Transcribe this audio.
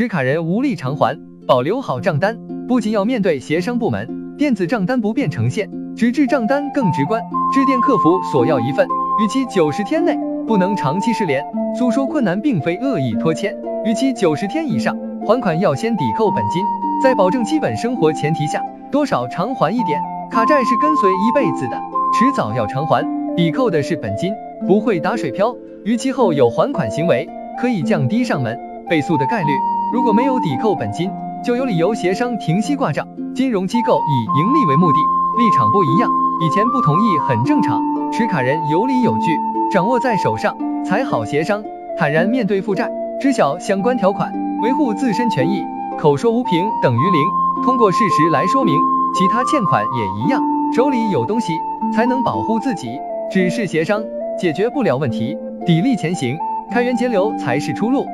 持卡人无力偿还，保留好账单，不仅要面对协商部门，电子账单不便呈现，纸质账单更直观。致电客服索要一份，逾期九十天内不能长期失联。诉说困难并非恶意拖欠，逾期九十天以上，还款要先抵扣本金，在保证基本生活前提下，多少偿还一点。卡债是跟随一辈子的，迟早要偿还，抵扣的是本金，不会打水漂。逾期后有还款行为，可以降低上门被诉的概率。如果没有抵扣本金，就有理由协商停息挂账。金融机构以盈利为目的，立场不一样，以前不同意很正常。持卡人有理有据，掌握在手上才好协商。坦然面对负债，知晓相关条款，维护自身权益。口说无凭等于零，通过事实来说明。其他欠款也一样，手里有东西才能保护自己。只是协商解决不了问题，砥砺前行，开源节流才是出路。